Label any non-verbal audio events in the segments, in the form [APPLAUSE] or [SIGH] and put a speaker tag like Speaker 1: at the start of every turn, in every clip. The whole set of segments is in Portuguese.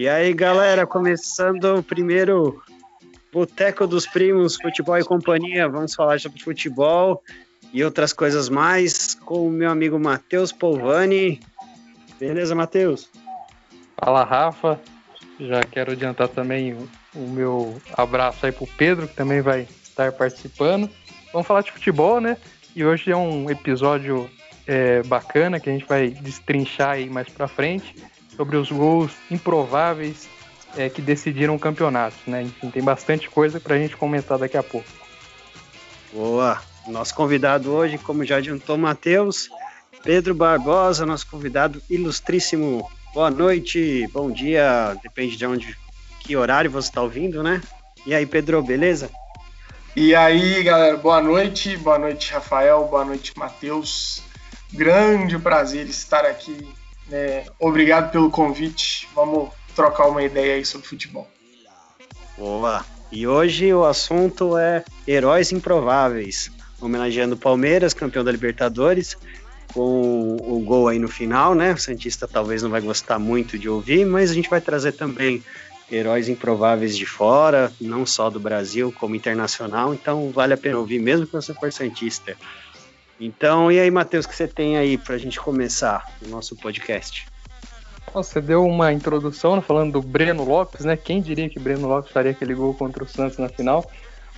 Speaker 1: E aí, galera, começando o primeiro Boteco dos Primos, Futebol e Companhia. Vamos falar sobre futebol e outras coisas mais com o meu amigo Matheus Polvani. Beleza, Matheus?
Speaker 2: Fala, Rafa. Já quero adiantar também o meu abraço aí pro Pedro, que também vai estar participando. Vamos falar de futebol, né? E hoje é um episódio é, bacana que a gente vai destrinchar aí mais pra frente sobre os gols improváveis é, que decidiram o campeonato, né? Enfim, tem bastante coisa para a gente comentar daqui a pouco.
Speaker 1: Boa! Nosso convidado hoje, como já adiantou Matheus, Pedro Barbosa, nosso convidado ilustríssimo. Boa noite, bom dia, depende de onde, que horário você está ouvindo, né? E aí, Pedro, beleza?
Speaker 3: E aí, galera, boa noite, boa noite, Rafael, boa noite, Matheus. Grande prazer estar aqui é, obrigado pelo convite. Vamos trocar uma ideia aí sobre futebol.
Speaker 1: Boa! E hoje o assunto é Heróis Improváveis, homenageando o Palmeiras, campeão da Libertadores, com o gol aí no final, né? O Santista talvez não vai gostar muito de ouvir, mas a gente vai trazer também heróis improváveis de fora, não só do Brasil, como internacional, então vale a pena ouvir, mesmo que você for Santista. Então, e aí, Matheus, o que você tem aí para a gente começar o nosso podcast?
Speaker 2: Você deu uma introdução né, falando do Breno Lopes, né? Quem diria que Breno Lopes faria aquele gol contra o Santos na final?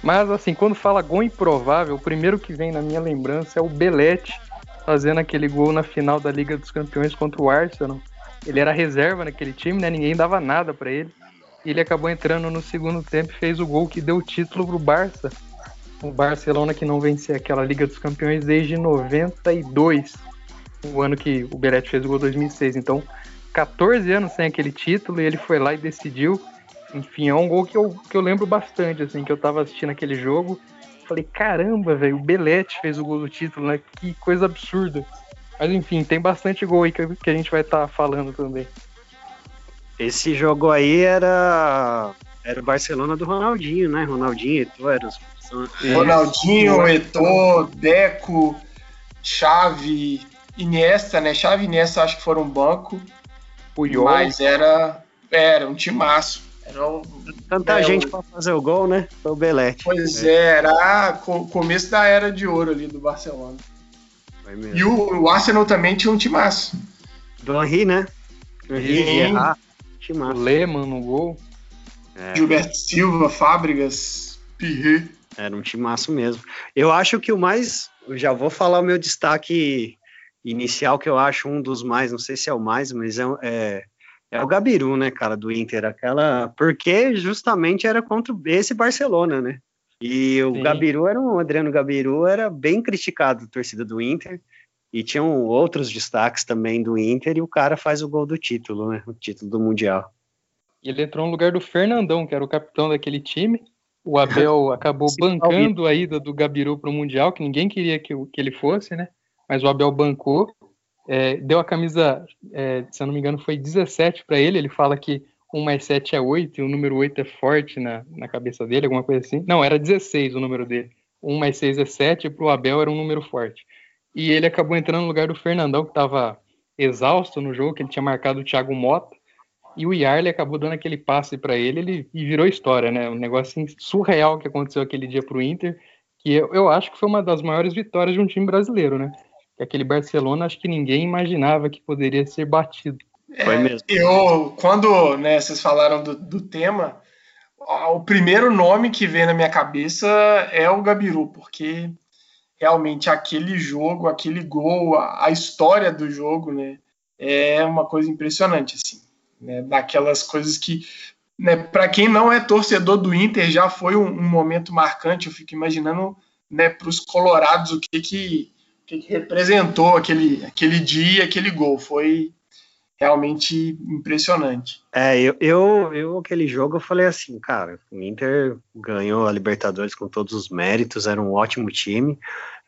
Speaker 2: Mas, assim, quando fala gol improvável, o primeiro que vem na minha lembrança é o Belete fazendo aquele gol na final da Liga dos Campeões contra o Arsenal. Ele era reserva naquele time, né? Ninguém dava nada para ele. E ele acabou entrando no segundo tempo e fez o gol que deu o título pro Barça o Barcelona que não vencia aquela Liga dos Campeões desde 92, o ano que o Belete fez o gol 2006. Então, 14 anos sem aquele título e ele foi lá e decidiu. Enfim, é um gol que eu, que eu lembro bastante, assim, que eu tava assistindo aquele jogo. Falei, caramba, velho, o Belete fez o gol do título, né? Que coisa absurda. Mas enfim, tem bastante gol aí que, que a gente vai estar tá falando também.
Speaker 1: Esse jogo aí era era o Barcelona do Ronaldinho, né? Ronaldinho, tu era os
Speaker 3: Ronaldinho, Eto'o, Deco, Chave, Iniesta, né? Chave e Iniesta acho que foram um banco. Puyol. Mas era, era um timaço. Era um,
Speaker 1: Tanta é, gente para fazer o gol, né? Foi o Belete.
Speaker 3: Pois é, é era o começo da era de ouro ali do Barcelona. E o, o, Arsenal também tinha um timaço.
Speaker 1: Do Henry, né?
Speaker 2: Do Henry, ah, timaço. Lehmann no gol.
Speaker 3: É. Gilberto Silva, Fábricas, Pirret.
Speaker 1: Era um timaço mesmo. Eu acho que o mais. Eu já vou falar o meu destaque inicial, que eu acho um dos mais, não sei se é o mais, mas é, é, é o Gabiru, né, cara, do Inter. Aquela. Porque justamente era contra esse Barcelona, né? E o Sim. Gabiru era um. O Adriano Gabiru era bem criticado, torcida do Inter. E tinham outros destaques também do Inter, e o cara faz o gol do título, né? O título do Mundial.
Speaker 2: Ele entrou no lugar do Fernandão, que era o capitão daquele time. O Abel acabou bancando a ida do Gabiru para o Mundial, que ninguém queria que, que ele fosse, né? Mas o Abel bancou. É, deu a camisa, é, se eu não me engano, foi 17 para ele. Ele fala que 1 mais 7 é 8 e o número 8 é forte na, na cabeça dele, alguma coisa assim. Não, era 16 o número dele. 1 mais 6 é 7 e para o Abel era um número forte. E ele acabou entrando no lugar do Fernandão, que estava exausto no jogo, que ele tinha marcado o Thiago Mota. E o Yarley acabou dando aquele passe para ele, ele e virou história, né? Um negócio assim, surreal que aconteceu aquele dia para o Inter, que eu, eu acho que foi uma das maiores vitórias de um time brasileiro, né? Que aquele Barcelona, acho que ninguém imaginava que poderia ser batido.
Speaker 3: É, foi mesmo. Eu, quando né, vocês falaram do, do tema, o primeiro nome que vem na minha cabeça é o Gabiru, porque realmente aquele jogo, aquele gol, a, a história do jogo, né, é uma coisa impressionante, assim né, daquelas coisas que, né, para quem não é torcedor do Inter, já foi um, um momento marcante. Eu fico imaginando né, para os colorados o que que, o que que representou aquele, aquele dia, aquele gol. Foi realmente impressionante.
Speaker 1: É, eu, eu, eu, aquele jogo eu falei assim, cara, o Inter ganhou a Libertadores com todos os méritos, era um ótimo time,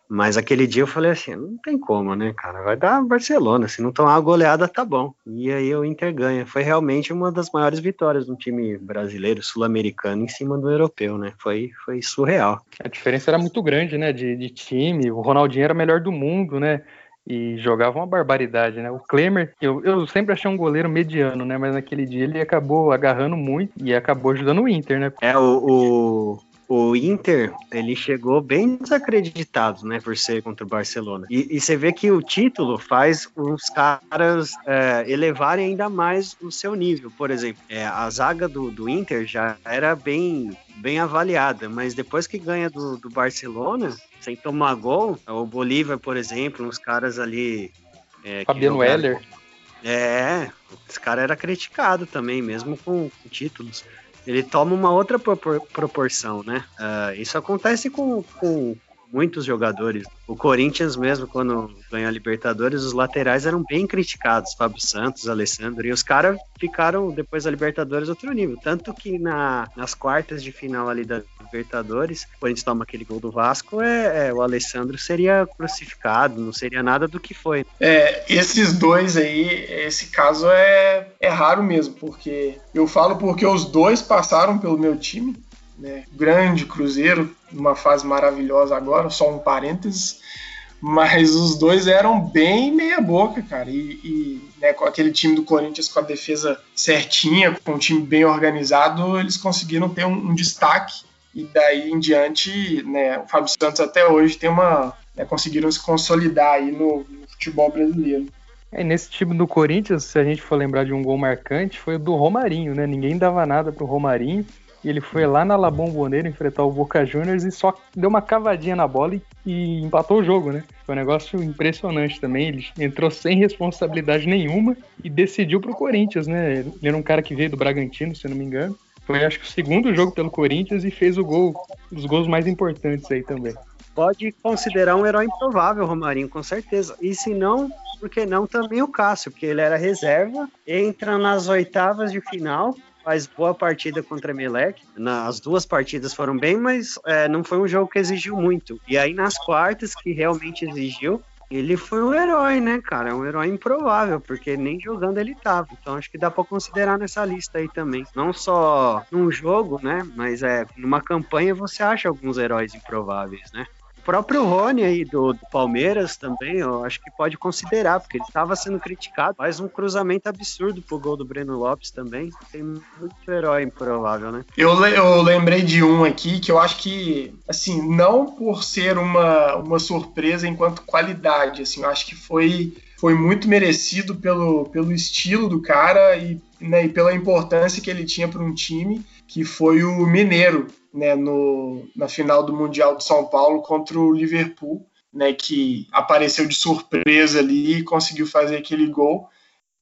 Speaker 1: mas aquele dia eu falei assim, não tem como, né, cara? Vai dar Barcelona, se não tomar a goleada, tá bom. E aí o Inter ganha. Foi realmente uma das maiores vitórias do time brasileiro, sul-americano, em cima do europeu, né? Foi, foi surreal.
Speaker 2: A diferença era muito grande, né, de, de time. O Ronaldinho era o melhor do mundo, né? e jogava uma barbaridade, né? O Klemer, eu, eu sempre achei um goleiro mediano, né? Mas naquele dia ele acabou agarrando muito e acabou ajudando o Inter, né?
Speaker 1: É, o, o, o Inter, ele chegou bem desacreditado, né? Por ser contra o Barcelona. E, e você vê que o título faz os caras é, elevarem ainda mais o seu nível. Por exemplo, é, a zaga do, do Inter já era bem bem avaliada, mas depois que ganha do, do Barcelona, sem tomar gol, o Bolívar, por exemplo, uns caras ali.
Speaker 2: É, Fabiano Heller.
Speaker 1: É, esse cara era criticado também, mesmo com, com títulos. Ele toma uma outra propor proporção, né? Uh, isso acontece com, com, muitos jogadores. O Corinthians mesmo, quando ganhou a Libertadores, os laterais eram bem criticados, Fábio Santos, Alessandro, e os caras ficaram depois da Libertadores outro nível. Tanto que na, nas quartas de final ali da Libertadores, a gente toma aquele gol do Vasco, é, é, o Alessandro seria crucificado, não seria nada do que foi.
Speaker 3: É, esses dois aí, esse caso é, é raro mesmo, porque eu falo porque os dois passaram pelo meu time, né? Grande Cruzeiro, numa fase maravilhosa agora, só um parênteses. Mas os dois eram bem meia boca, cara. E, e né, com aquele time do Corinthians com a defesa certinha, com um time bem organizado, eles conseguiram ter um, um destaque. E daí em diante, né, o Fábio Santos até hoje tem uma. Né, conseguiram se consolidar aí no, no futebol brasileiro.
Speaker 2: É, nesse time do Corinthians, se a gente for lembrar de um gol marcante, foi o do Romarinho, né? Ninguém dava nada pro Romarinho. E ele foi lá na La Bombonera enfrentar o Boca Juniors e só deu uma cavadinha na bola e, e, empatou o jogo, né? Foi um negócio impressionante também. Ele entrou sem responsabilidade nenhuma e decidiu pro Corinthians, né? Ele era um cara que veio do Bragantino, se não me engano. Foi acho que o segundo jogo pelo Corinthians e fez o gol, dos gols mais importantes aí também.
Speaker 1: Pode considerar um herói improvável, Romarinho, com certeza. E se não, por que não também o Cássio, porque ele era reserva, entra nas oitavas de final faz boa partida contra a Melec. As duas partidas foram bem, mas é, não foi um jogo que exigiu muito. E aí nas quartas, que realmente exigiu, ele foi um herói, né, cara? É um herói improvável, porque nem jogando ele tava. Então acho que dá para considerar nessa lista aí também. Não só num jogo, né, mas é numa campanha você acha alguns heróis improváveis, né? Próprio Rony aí do, do, Palmeiras também, eu acho que pode considerar, porque ele estava sendo criticado. Faz um cruzamento absurdo pro gol do Breno Lopes também. Tem muito herói improvável, né?
Speaker 3: Eu, eu lembrei de um aqui que eu acho que, assim, não por ser uma, uma surpresa enquanto qualidade, assim, eu acho que foi, foi muito merecido pelo, pelo estilo do cara e, né, e pela importância que ele tinha para um time, que foi o Mineiro né, no, na final do Mundial de São Paulo contra o Liverpool, né, que apareceu de surpresa ali e conseguiu fazer aquele gol.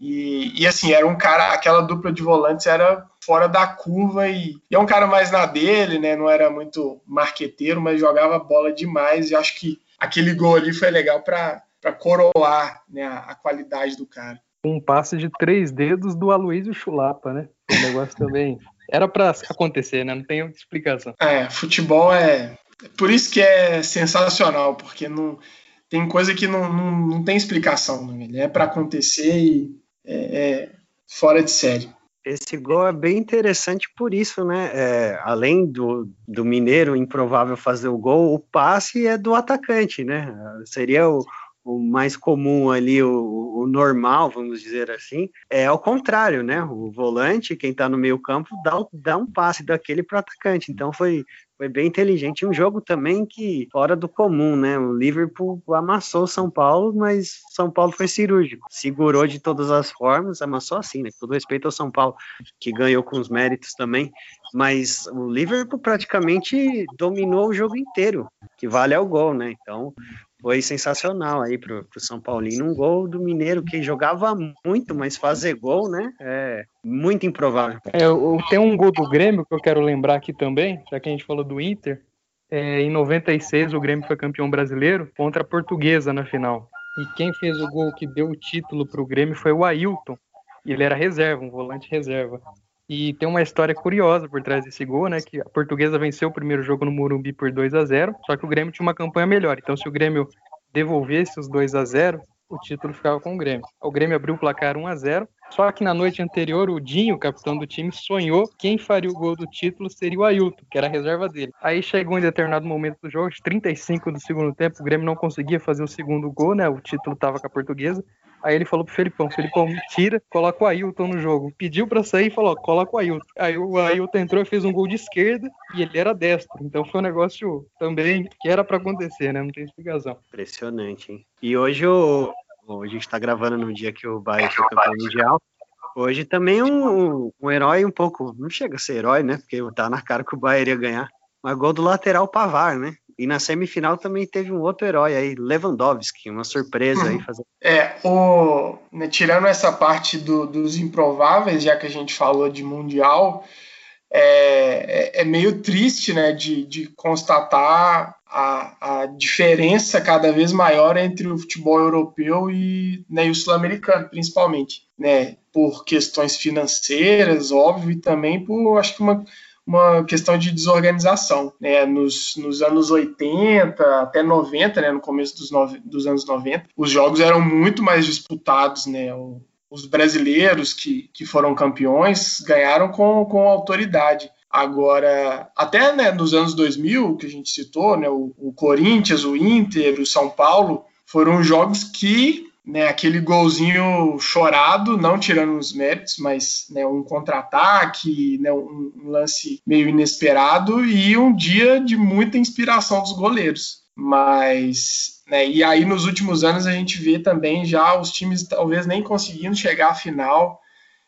Speaker 3: E, e, assim, era um cara, aquela dupla de volantes era fora da curva e, e, é um cara mais na dele, né? Não era muito marqueteiro, mas jogava bola demais. E acho que aquele gol ali foi legal para coroar né, a, a, qualidade do cara.
Speaker 2: Um passe de três dedos do Aloysio Chulapa, né? O negócio também era para acontecer, né? Não tem explicação.
Speaker 3: É, futebol é. Por isso que é sensacional, porque não tem coisa que não, não, não tem explicação. Né? É para acontecer e é, é, fora de série.
Speaker 1: Esse gol é bem interessante por isso, né? É, além do, do Mineiro improvável fazer o gol, o passe é do atacante, né? Seria o, o mais comum ali, o, o, normal, vamos dizer assim, é ao contrário, né? O volante, quem tá no meio campo, dá, dá um passe daquele pro atacante. Então foi, foi bem inteligente. Um jogo também que, fora do comum, né? O Liverpool amassou o São Paulo, mas São Paulo foi cirúrgico. Segurou de todas as formas, amassou assim, né? Todo respeito ao São Paulo, que ganhou com os méritos também. Mas o Liverpool praticamente dominou o jogo inteiro, que vale ao gol, né? Então, foi sensacional aí pro, pro São Paulino. Um gol do Mineiro que jogava muito, mas fazer gol, né? É muito improvável.
Speaker 2: É, tem um gol do Grêmio que eu quero lembrar aqui também, já que a gente falou do Inter. É, em 96, o Grêmio foi campeão brasileiro contra a Portuguesa na final. E quem fez o gol que deu o título pro Grêmio foi o Ailton. Ele era reserva, um volante reserva. E tem uma história curiosa por trás desse gol, né? Que a portuguesa venceu o primeiro jogo no Morumbi por 2 a 0 só que o Grêmio tinha uma campanha melhor. Então, se o Grêmio devolvesse os 2 a 0 o título ficava com o Grêmio. O Grêmio abriu o placar 1 a 0 Só que na noite anterior, o Dinho, capitão do time, sonhou quem faria o gol do título seria o Ailton, que era a reserva dele. Aí chegou em determinado momento do jogo, 35 do segundo tempo, o Grêmio não conseguia fazer o segundo gol, né? O título tava com a portuguesa. Aí ele falou pro Felipão, Felipão, tira, coloca o Ailton no jogo. Pediu pra sair e falou, coloca o Ailton. Aí o Ailton entrou e fez um gol de esquerda e ele era destro. Então foi um negócio também que era para acontecer, né? Não tem explicação.
Speaker 1: Impressionante, hein? E hoje o, a gente está gravando no dia que o Bayern foi campeão mundial. Hoje também um, um herói um pouco, não chega a ser herói, né? Porque tá na cara que o Bayern ia ganhar. Mas gol do lateral Pavar, né? E na semifinal também teve um outro herói aí, Lewandowski, uma surpresa aí. Fazer...
Speaker 3: É, o, né, tirando essa parte do, dos improváveis, já que a gente falou de Mundial, é, é, é meio triste né, de, de constatar a, a, diferença cada vez maior entre o futebol europeu e, né, e o sul-americano, principalmente, né, por questões financeiras, óbvio, e também por, acho que uma, uma questão de desorganização, né, nos, nos anos 80 até 90, né, no começo dos, no, dos anos 90, os jogos eram muito mais disputados, né, o, os brasileiros que, que foram campeões ganharam com, com autoridade. Agora, até né, nos anos 2000, que a gente citou, né, o, o Corinthians, o Inter, o São Paulo, foram jogos que né, aquele golzinho chorado, não tirando os méritos, mas né, um contra-ataque, né, um, um, lance meio inesperado e um dia de muita inspiração dos goleiros. Mas, né, e aí nos últimos anos a gente vê também já os times talvez nem conseguindo chegar à final,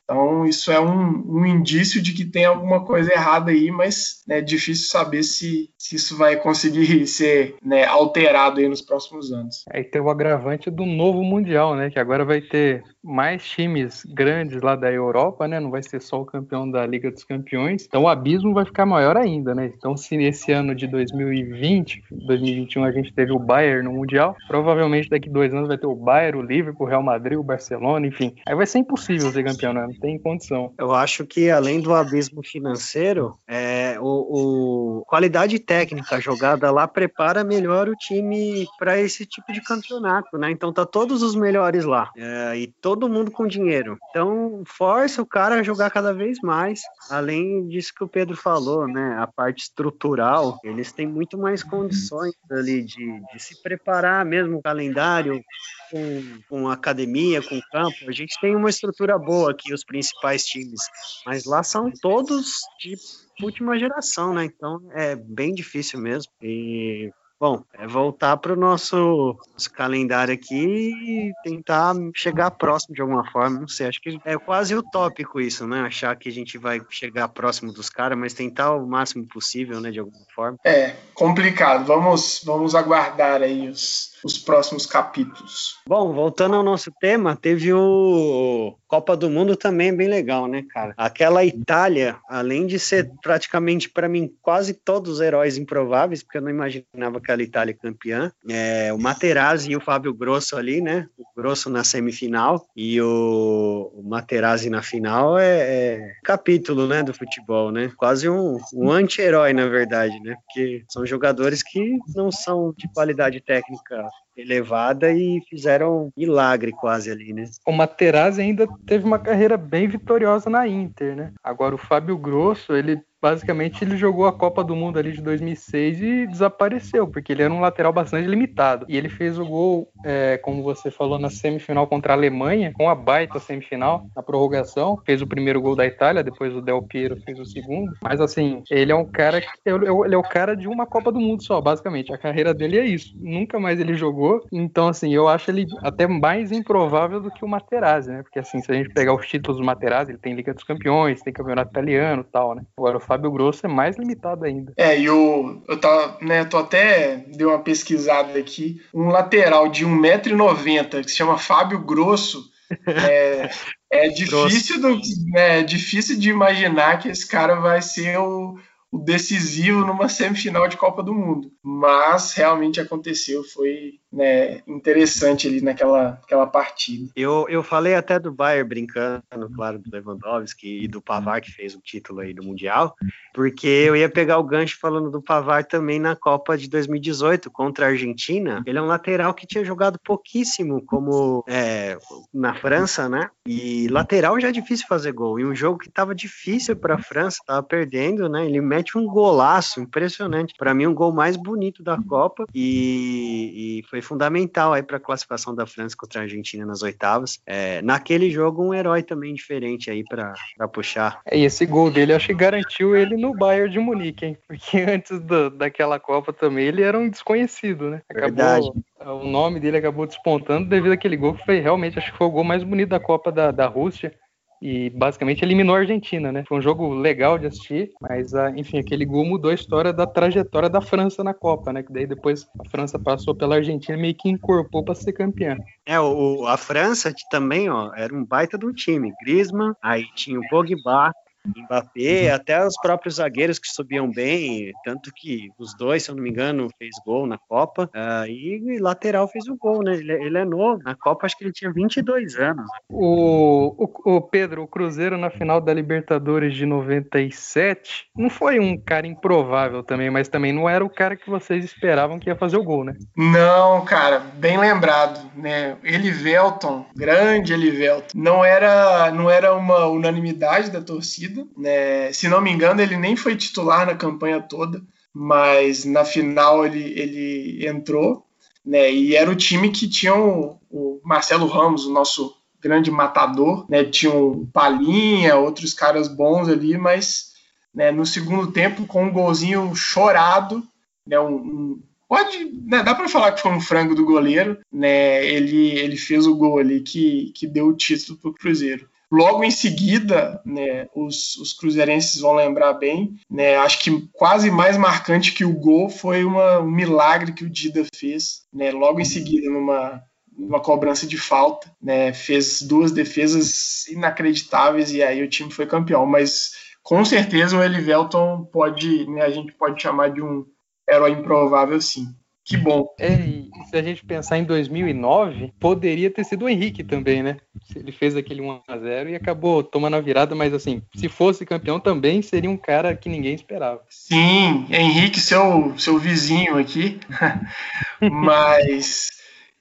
Speaker 3: então, isso é um, um, indício de que tem alguma coisa errada aí, mas né, é difícil saber se, se isso vai conseguir [LAUGHS] ser né, alterado aí nos próximos anos.
Speaker 2: Aí tem o agravante do novo Mundial, né? Que agora vai ter mais times grandes lá da Europa, né? Não vai ser só o campeão da Liga dos Campeões. Então o abismo vai ficar maior ainda, né? Então se nesse ano de 2020, 2021 a gente teve o Bayern no Mundial, provavelmente daqui dois anos vai ter o Bayern, o Liverpool, o Real Madrid, o Barcelona, enfim. Aí vai ser impossível ser campeão, né? Não tem condição.
Speaker 1: Eu acho que além do abismo financeiro, é, o, o qualidade técnica jogada lá prepara melhor o time para esse tipo de campeonato, né? Então tá todos os melhores lá. É, e todo mundo com dinheiro. Então, força o cara a jogar cada vez mais. Além disso que o Pedro falou, né? A parte estrutural, eles têm muito mais condições ali de, de se preparar mesmo o calendário com, com academia, com campo. A gente tem uma estrutura boa aqui, os principais times. Mas lá são todos de última geração, né? Então é bem difícil mesmo. E Bom, é voltar para o nosso, nosso, calendário aqui e tentar chegar próximo de alguma forma. Não sei, acho que é quase utópico isso, né? Achar que a gente vai chegar próximo dos caras, mas tentar o máximo possível, né? De alguma forma.
Speaker 3: É, complicado. Vamos, vamos aguardar aí os, os próximos capítulos.
Speaker 1: Bom, voltando ao nosso tema, teve o Copa do Mundo também bem legal, né, cara? Aquela Itália, além de ser praticamente para mim quase todos os heróis improváveis, porque eu não imaginava aquela Itália campeã, é, o Materazzi e o Fábio Grosso ali, né? O Grosso na semifinal e o, o Materazzi na final é, é, capítulo, né, do futebol, né? Quase um, um anti-herói, na verdade, né? Porque são jogadores que não são de qualidade técnica elevada e fizeram milagre quase ali, né?
Speaker 2: O Materazzi ainda teve uma carreira bem vitoriosa na Inter, né? Agora o Fábio Grosso, ele basicamente ele jogou a Copa do Mundo ali de 2006 e desapareceu, porque ele era um lateral bastante limitado. E ele fez o gol, é, como você falou, na semifinal contra a Alemanha, com a baita semifinal, na prorrogação. Fez o primeiro gol da Itália, depois o Del Piero fez o segundo. Mas assim, ele é um cara que ele é o cara de uma Copa do Mundo só, basicamente. A carreira dele é isso. Nunca mais ele jogou. Então, assim, eu acho ele até mais improvável do que o Materazzi, né? Porque assim, se a gente pegar os títulos do Materazzi, ele tem Liga dos Campeões, tem Campeonato Italiano e tal, né? Agora o Fábio Grosso é mais limitado ainda.
Speaker 3: É, e o, eu tô, né, tô até dei uma pesquisada aqui. Um lateral de 1,90m que se chama Fábio Grosso. É, é [LAUGHS] difícil, do, né, é difícil de imaginar que esse cara vai ser o, o decisivo numa semifinal de Copa do Mundo. Mas realmente aconteceu, foi né, interessante ali naquela, naquela partida.
Speaker 1: Eu, eu falei até do Bayern brincando, claro, do Lewandowski e do Pavar que fez o título aí do Mundial, porque eu ia pegar o gancho falando do Pavar também na Copa de 2018 contra a Argentina. Ele é um lateral que tinha jogado pouquíssimo como é, na França, né? E lateral já é difícil fazer gol. E um jogo que estava difícil para a França, estava perdendo, né? Ele mete um golaço impressionante. Para mim, um gol mais bonito da Copa e, e foi fundamental aí para a classificação da França contra a Argentina nas oitavas. É, naquele jogo, um herói também diferente aí para puxar.
Speaker 2: É, e esse gol dele, acho que garantiu ele no Bayern de Munique, hein? Porque [LAUGHS] antes do, daquela Copa também ele era um desconhecido, né?
Speaker 1: Acabou, Verdade.
Speaker 2: O nome dele acabou despontando devido àquele gol que foi realmente, acho que foi o gol mais bonito da Copa da, da Rússia e basicamente eliminou a Argentina, né? Foi um jogo legal de assistir, mas ah, enfim, aquele gol mudou a história da trajetória da França na Copa, né? Que daí depois a França passou pela Argentina e meio que incorporou para ser campeã.
Speaker 1: É, o, a França também, ó, era um baita do time. Griezmann, aí tinha o Pogba, Mbappé, até os próprios zagueiros que subiam bem, tanto que os dois, se eu não me engano, fez gol na Copa, uh, e lateral fez o gol, né? Ele, é, ele, é novo, na Copa acho que ele tinha 22 anos.
Speaker 2: O, o, o, Pedro, o Cruzeiro na final da Libertadores de 97 não foi um cara improvável também, mas também não era o cara que vocês esperavam que ia fazer o gol, né?
Speaker 3: Não, cara, bem lembrado, né? Elivelton, grande Elivelton, não era, não era uma unanimidade da torcida, né? Se não me engano, ele nem foi titular na campanha toda, mas na final ele, ele entrou. Né? E era o time que tinha o, o Marcelo Ramos, o nosso grande matador, né? Tinha o Palinha, outros caras bons ali, mas né, no segundo tempo, com um golzinho chorado, né, um, um pode, né, dá para falar que foi um frango do goleiro, né? Ele, ele fez o gol ali que, que deu o título para o Cruzeiro. Logo em seguida, né, os, os, cruzeirenses vão lembrar bem, né, acho que quase mais marcante que o gol foi uma, um milagre que o Dida fez, né, logo em seguida, numa, numa cobrança de falta, né, fez duas defesas inacreditáveis e aí o time foi campeão, mas com certeza o Elivelton pode, né, a gente pode chamar de um herói improvável sim. Que bom.
Speaker 2: É, e se a gente pensar em 2009, poderia ter sido o Henrique também, né? Ele fez aquele 1x0 e acabou tomando a virada, mas assim, se fosse campeão também seria um cara que ninguém esperava.
Speaker 3: Sim, Henrique, seu, seu vizinho aqui. [LAUGHS] mas,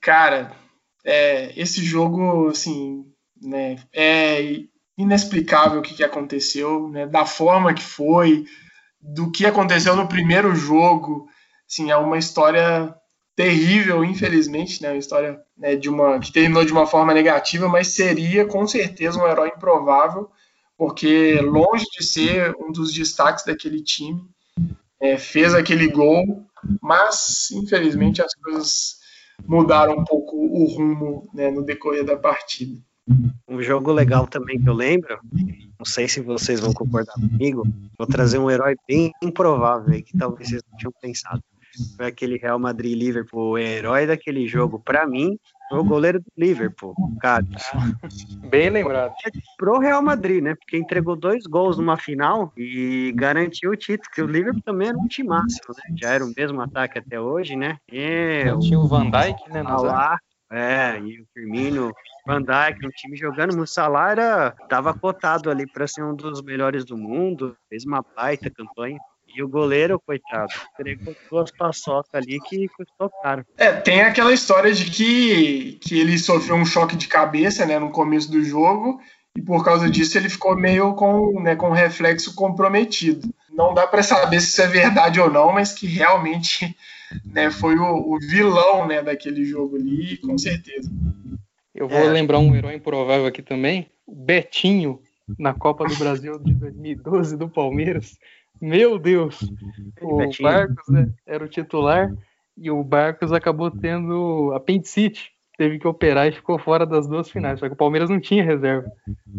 Speaker 3: cara, é, esse jogo, assim, né, é inexplicável o que, que aconteceu, né? Da forma que foi, do que aconteceu no primeiro jogo sim, é uma história terrível, infelizmente, né? Uma história né, de uma que terminou de uma forma negativa, mas seria com certeza um herói improvável, porque longe de ser um dos destaques daquele time, é, fez aquele gol, mas infelizmente as coisas mudaram um pouco o rumo né, no decorrer da partida.
Speaker 1: Um jogo legal também que eu lembro, não sei se vocês vão concordar comigo, vou trazer um herói bem improvável que talvez vocês não tinham pensado foi aquele Real Madrid Liverpool, o herói daquele jogo, para mim, foi o goleiro do Liverpool, Carlos.
Speaker 2: Bem lembrado.
Speaker 1: Pro Real Madrid, né? Porque entregou dois gols numa final e garantiu o título, que o Liverpool também era um time máximo, né? Já era o mesmo ataque até hoje, né?
Speaker 2: E tinha o Van Dijk, né?
Speaker 1: Lá, é, e o Firmino, Van Dijk, um time jogando, o Salah era, tava cotado ali para ser um dos melhores do mundo, fez uma baita campanha. E o goleiro, coitado, entregou duas paçocas ali que custou caro.
Speaker 3: É, tem aquela história de que, que ele sofreu um choque de cabeça, né, no começo do jogo, e por causa disso ele ficou meio com, né, com reflexo comprometido. Não dá para saber se isso é verdade ou não, mas que realmente né, foi o, o vilão né, daquele jogo ali, com certeza.
Speaker 2: Eu vou é. lembrar um herói improvável aqui também, o Betinho, na Copa do Brasil de 2012 do Palmeiras. Meu Deus! O Barcos né, era o titular e o Barcos acabou tendo apendicite. Teve que operar e ficou fora das duas finais. Só que o Palmeiras não tinha reserva.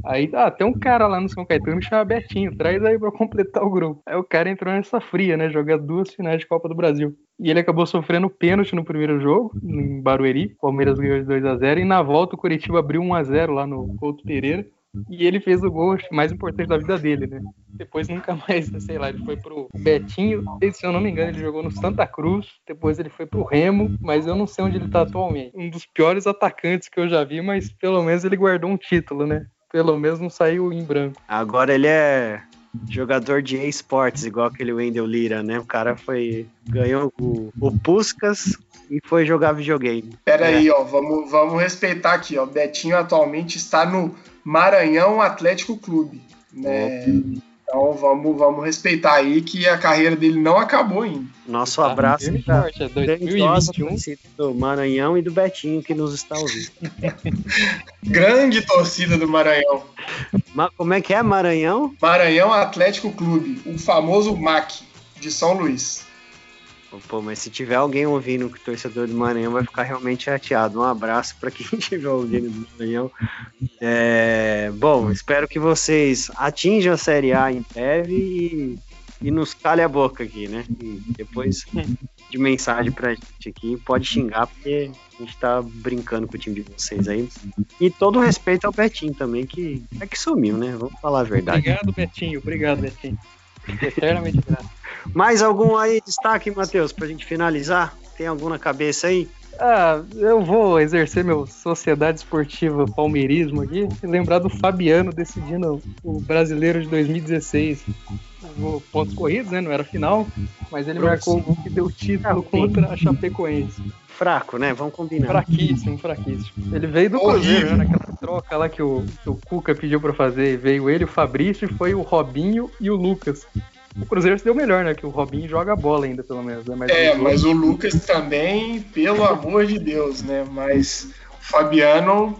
Speaker 2: Aí, ah, tem um cara lá no São Caetano que chama Betinho, traz aí pra completar o grupo. Aí o cara entrou nessa fria, né? Jogar duas finais de Copa do Brasil. E ele acabou sofrendo pênalti no primeiro jogo, em Barueri. O Palmeiras ganhou de 2 a 0 E na volta o Curitiba abriu 1 a 0 lá no Couto Pereira e ele fez o gol mais importante da vida dele, né? Depois nunca mais, [LAUGHS] sei lá, ele foi pro Betinho, se eu não me engano, ele jogou no Santa Cruz, depois ele foi pro Remo, mas eu não sei onde ele tá atualmente. Um dos piores atacantes que eu já vi, mas pelo menos ele guardou um título, né? Pelo menos não saiu em branco.
Speaker 1: Agora ele é jogador de esportes, igual aquele Wendel Lira, né? O cara foi ganhou o, o Puskas e foi jogar videogame.
Speaker 3: Pera é. aí, ó, vamos, vamos respeitar aqui, ó. Betinho atualmente está no Maranhão Atlético Clube, né? Então vamos, vamos respeitar aí que a carreira dele não acabou ainda.
Speaker 1: Nosso tá abraço para é 2021 do Maranhão e do Betinho que nos está ouvindo. [LAUGHS]
Speaker 3: Grande torcida do Maranhão.
Speaker 1: Ma como é que é Maranhão?
Speaker 3: Maranhão Atlético Clube, o famoso MAC de São Luís.
Speaker 1: Pô, mas se tiver alguém ouvindo que torcedor do Maranhão vai ficar realmente chateado. Um abraço para quem [LAUGHS] estiver ouvindo do Maranhão. É, bom, espero que vocês atinjam a Série A em breve e, e nos cale a boca aqui, né? E depois de mensagem pra gente aqui, pode xingar, porque a gente tá brincando com o time de vocês aí. E todo respeito ao Betinho também, que é que sumiu, né? Vamos falar a verdade.
Speaker 2: Obrigado, Betinho. Obrigado, Betinho. Eternamente grato. [LAUGHS]
Speaker 1: Mais algum aí destaque, Matheus, pra gente finalizar? Tem algum na cabeça aí?
Speaker 2: Ah, eu vou exercer meu sociedade esportiva palmeirismo aqui e lembrar do Fabiano decidindo o brasileiro de 2016. Pontos corridos, né? Não era final, mas ele marcou o gol que deu título contra a Chapecoense.
Speaker 1: Fraco, né? Vamos combinar.
Speaker 2: Fraquíssimo, fraquíssimo. Ele veio do Cruzeiro, né? Naquela troca lá que o, que o Cuca pediu pra fazer. Veio ele, o Fabrício, foi o Robinho e o Lucas. O Cruzeiro se deu melhor, né? Que o Robinho joga bola ainda, pelo menos. Né?
Speaker 3: Mas é, o mas o Lucas também, pelo amor de Deus, né? Mas o Fabiano,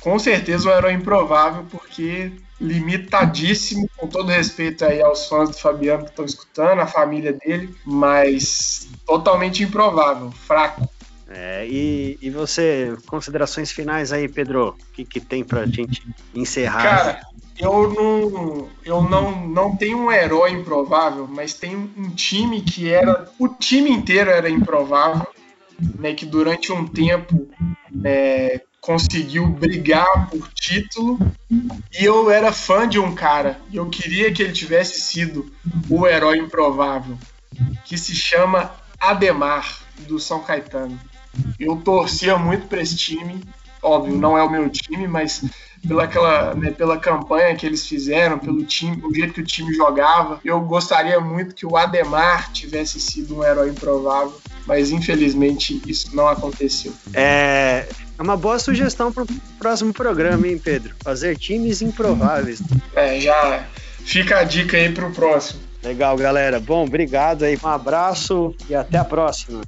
Speaker 3: com certeza, um herói improvável, porque limitadíssimo, com todo respeito aí aos fãs do Fabiano que estão escutando, a família dele, mas totalmente improvável, fraco.
Speaker 1: É, e, e você, considerações finais aí, Pedro? O que, que tem pra gente encerrar?
Speaker 3: Cara, eu não, eu não, não tenho um herói improvável, mas tem um time que era. O time inteiro era improvável, né? Que durante um tempo é, conseguiu brigar por título. E eu era fã de um cara. E eu queria que ele tivesse sido o herói improvável. Que se chama Ademar, do São Caetano. Eu torcia muito para esse time. Óbvio, não é o meu time, mas pela, aquela, né, pela campanha que eles fizeram, pelo time, o jeito que o time jogava. Eu gostaria muito que o Ademar tivesse sido um herói improvável, mas infelizmente isso não aconteceu.
Speaker 1: É, é uma boa sugestão para o próximo programa, hein, Pedro? Fazer times improváveis.
Speaker 3: É, já fica a dica aí para o próximo.
Speaker 1: Legal, galera. Bom, obrigado aí, um abraço e até a próxima.